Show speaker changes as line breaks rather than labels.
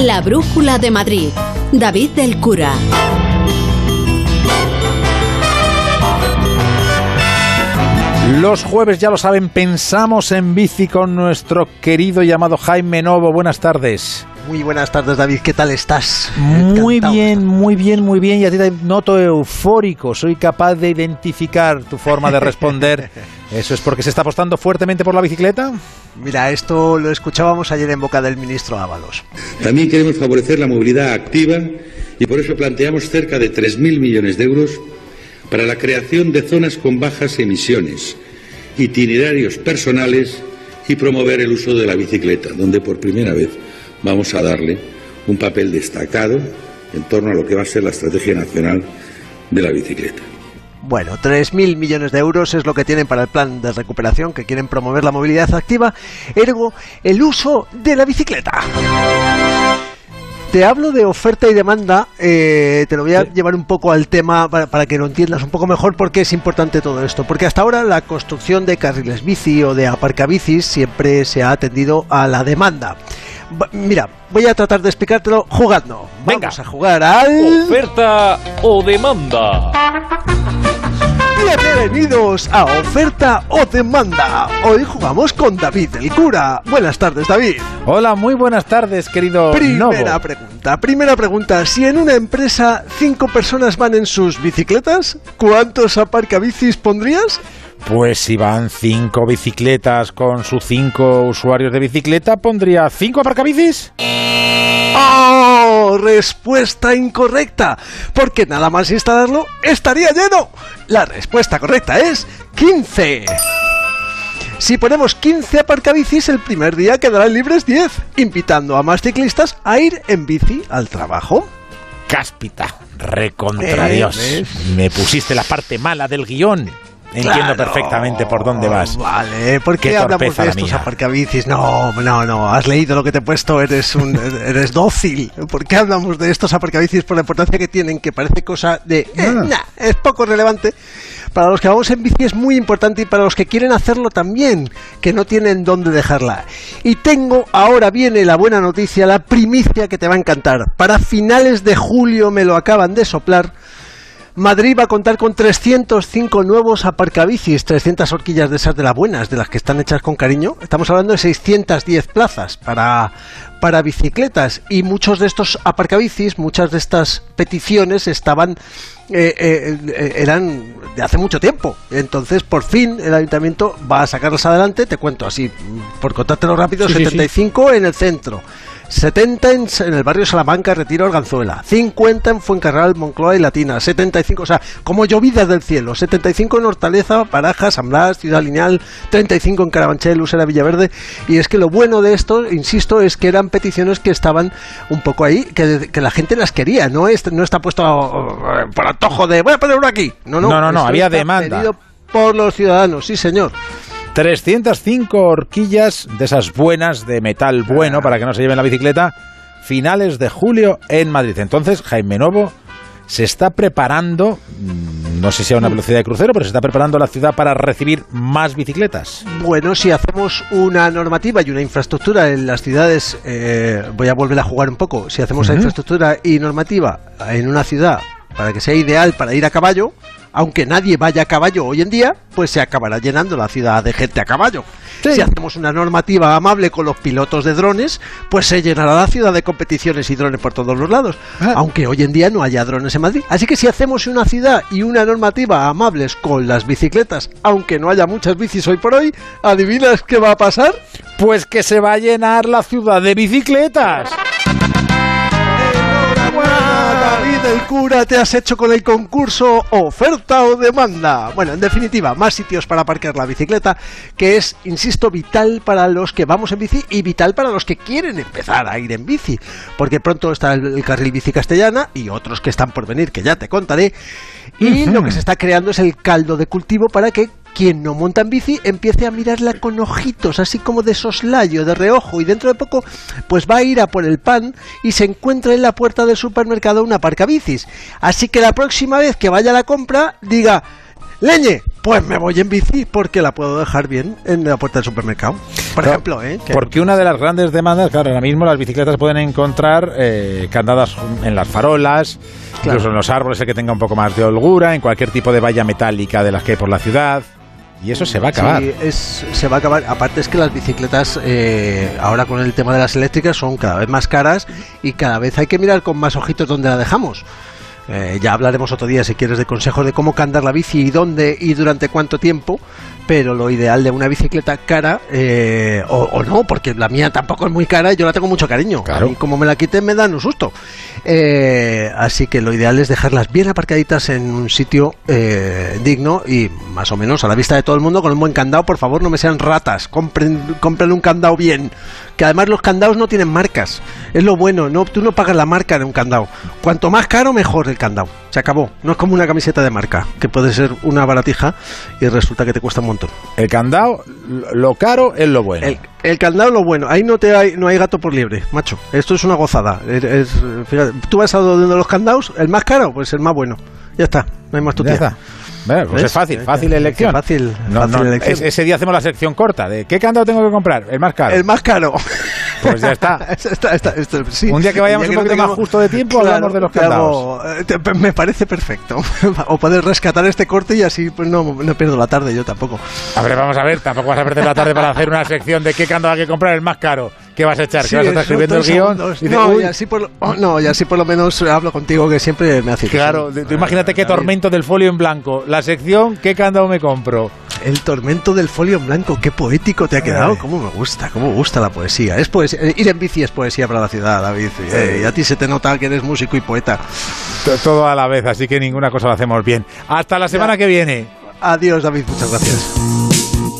La Brújula de Madrid. David del Cura.
Los jueves, ya lo saben, pensamos en bici con nuestro querido llamado Jaime Novo. Buenas tardes.
Muy buenas tardes, David. ¿Qué tal estás?
Muy
Encantado
bien,
estar.
muy bien, muy bien. Y a ti te noto eufórico. Soy capaz de identificar tu forma de responder. ¿Eso es porque se está apostando fuertemente por la bicicleta?
Mira, esto lo escuchábamos ayer en boca del ministro Ábalos.
También queremos favorecer la movilidad activa y por eso planteamos cerca de 3.000 millones de euros para la creación de zonas con bajas emisiones, itinerarios personales y promover el uso de la bicicleta, donde por primera vez vamos a darle un papel destacado en torno a lo que va a ser la estrategia nacional de la bicicleta.
Bueno, 3.000 millones de euros es lo que tienen para el plan de recuperación que quieren promover la movilidad activa, ergo el uso de la bicicleta. Te hablo de oferta y demanda, eh, te lo voy a llevar un poco al tema para, para que lo entiendas un poco mejor porque es importante todo esto. Porque hasta ahora la construcción de carriles bici o de aparcabicis siempre se ha atendido a la demanda. Mira, voy a tratar de explicártelo jugando.
Venga.
Vamos a jugar al...
Oferta o demanda.
Bienvenidos a Oferta o Demanda. Hoy jugamos con David el Cura. Buenas tardes, David.
Hola, muy buenas tardes, querido
Primera
Novo.
pregunta, primera pregunta. Si en una empresa cinco personas van en sus bicicletas, ¿cuántos aparcabicis pondrías?
Pues si van cinco bicicletas con sus cinco usuarios de bicicleta, pondría cinco aparcabicis.
¡Oh! Respuesta incorrecta. Porque nada más instalarlo estaría lleno. La respuesta correcta es 15. Si ponemos 15 aparcabicis, el primer día quedarán libres 10, invitando a más ciclistas a ir en bici al trabajo.
Cáspita, recontra
Eh,
Dios.
¿ves?
Me pusiste la parte mala del guion. Entiendo
Claro.
perfectamente por dónde vas.
Vale, ¿por qué,
Qué
hablamos de estos aparcabicis? No, no, no, has leído lo que te he puesto, eres un eres dócil. ¿Por qué hablamos de estos aparcabicis por la importancia que tienen, que parece cosa de eh,
Ah.
nah, es poco relevante? Para los que vamos en bici es muy importante y para los que quieren hacerlo también, que no tienen dónde dejarla. Y tengo, ahora viene la buena noticia, la primicia que te va a encantar. Para finales de julio me lo acaban de soplar. Madrid va a contar con 305 nuevos aparcabicis, 300 horquillas de esas de las buenas, de las que están hechas con cariño. Estamos hablando de 610 plazas para, para bicicletas y muchos de estos aparcabicis, muchas de estas peticiones estaban eh, eh, eh, eran de hace mucho tiempo. Entonces, por fin, el ayuntamiento va a sacarlas adelante. Te cuento así, por contártelo rápido,
Sí, sí, sí.
75 en el centro. 70 en, en el barrio Salamanca, Retiro, Arganzuela. 50 en Fuencarral, Moncloa y Latina. 75, o sea, como llovidas del cielo. 75 en Hortaleza, Barajas, San Blas, Ciudad Lineal. 35 en Carabanchel, Usera, Villaverde. Y es que lo bueno de esto, insisto, es que eran peticiones que estaban un poco ahí, que, que la gente las quería. No, es, no está puesto eh, por antojo de voy a poner uno aquí. No, no,
No, no, no, había demanda.
pedido por los ciudadanos, sí, señor.
305 horquillas de esas buenas, de metal bueno, para que no se lleven la bicicleta, finales de julio en Madrid. Entonces, Jaime Novo se está preparando, mm, no sé si a una velocidad de crucero, pero se está preparando la ciudad para recibir más bicicletas.
Bueno, si hacemos una normativa y una infraestructura en las ciudades, eh, voy a volver a jugar un poco, si hacemos la infraestructura y normativa en una ciudad para que sea ideal para ir a caballo, aunque nadie vaya a caballo hoy en día, pues se acabará llenando la ciudad de gente a caballo.
Sí.
Si hacemos una normativa amable con los pilotos de drones, pues se llenará la ciudad de competiciones y drones por todos los lados.
Ah.
Aunque hoy en día no haya drones en Madrid. Así que si hacemos una ciudad y una normativa amables con las bicicletas, aunque no haya muchas bicis hoy por hoy, ¿adivinas qué va a pasar?
Pues que se va a llenar la ciudad de bicicletas.
David el cura! Te has hecho con el concurso Oferta o Demanda. Bueno, en definitiva, más sitios para aparcar la bicicleta, que es, insisto, vital para los que vamos en bici y vital para los que quieren empezar a ir en bici. Porque pronto está el, carril bici castellana y otros que están por venir, que ya te contaré. Y lo que se está creando es el caldo de cultivo para que quien no monta en bici empiece a mirarla con ojitos, así como de soslayo, de reojo, y dentro de poco pues va a ir a por el pan y se encuentra en la puerta del supermercado una parca bicis. Así que la próxima vez que vaya a la compra, diga, Leñe, pues me voy en bici porque la puedo dejar bien en la puerta del supermercado. Por
Claro,
ejemplo, ¿eh? Que-
Porque una de las grandes demandas, claro, ahora mismo las bicicletas pueden encontrar eh, candadas en las farolas,
Claro.
incluso en los árboles, el que tenga un poco más de holgura, en cualquier tipo de valla metálica de las que hay por la ciudad. Y eso se va a acabar.
Sí, es, se va a acabar. Aparte es que las bicicletas, eh, ahora con el tema de las eléctricas, son cada vez más caras y cada vez hay que mirar con más ojitos dónde la dejamos. Eh, ya hablaremos otro día, si quieres, de consejos de cómo candar la bici y dónde y durante cuánto tiempo. Pero lo ideal de una bicicleta cara, eh, o, o no, porque la mía tampoco es muy cara y yo la tengo mucho cariño.
Claro.
A mí, como me la quiten, me dan un susto. Eh, así que lo ideal es dejarlas bien aparcaditas en un sitio digno y más o menos a la vista de todo el mundo con un buen candado. Por favor, no me sean ratas. Compren, compren un candado bien. Que además los candados no tienen marcas. Es lo bueno. No, tú no pagas la marca de un candado. Cuanto más caro, mejor el candado. Se acabó. No es como una camiseta de marca, que puede ser una baratija y resulta que te cuesta un montón.
El candado, lo- caro es lo bueno.
El, el candado lo bueno, ahí no te hay, no hay gato por liebre, macho. Esto es una gozada. Es- es- fíjate, tú vas a donde los candados, el más caro, pues el más bueno. Ya está, no hay más
Ya
tutía.
está. Bueno, pues
¿Ves?
es fácil,
Eh,
fácil
eh,
elección.
fácil,
No,
fácil
no,
elección.
es- ese día hacemos la sección corta de ¿qué candado tengo que comprar? El más caro.
El más caro.
Pues ya está.
Está- está- está- sí.
Un día que vayamos un
no
poquito más justo de tiempo, hablamos de los
hago- eh, me parece perfecto. o poder rescatar este corte y así pues no, no pierdo la tarde yo tampoco.
A ver, vamos a ver, tampoco vas a perder la tarde para hacer una sección de qué candado hay que comprar el más caro. ¿Qué vas a echar?
Sí,
¿Que vas a estar escribiendo el guion?
segundos.
Y dices,
no,
"Uy,
y así por lo, oh, no, y así por lo menos hablo contigo que siempre me hace ilusión.
Claro, tú imagínate qué tormento del folio en blanco. La sección, ¿qué candado me compro?
El tormento del folio en blanco, qué poético te ha quedado. Cómo me gusta, cómo me gusta la poesía. Es poesía. eh, Ir en bici es poesía para la ciudad, David. Eh, y a ti se te nota que eres músico y poeta.
Todo a la vez, así que ninguna cosa lo hacemos bien. Hasta la semana que viene.
Adiós, David. Muchas gracias.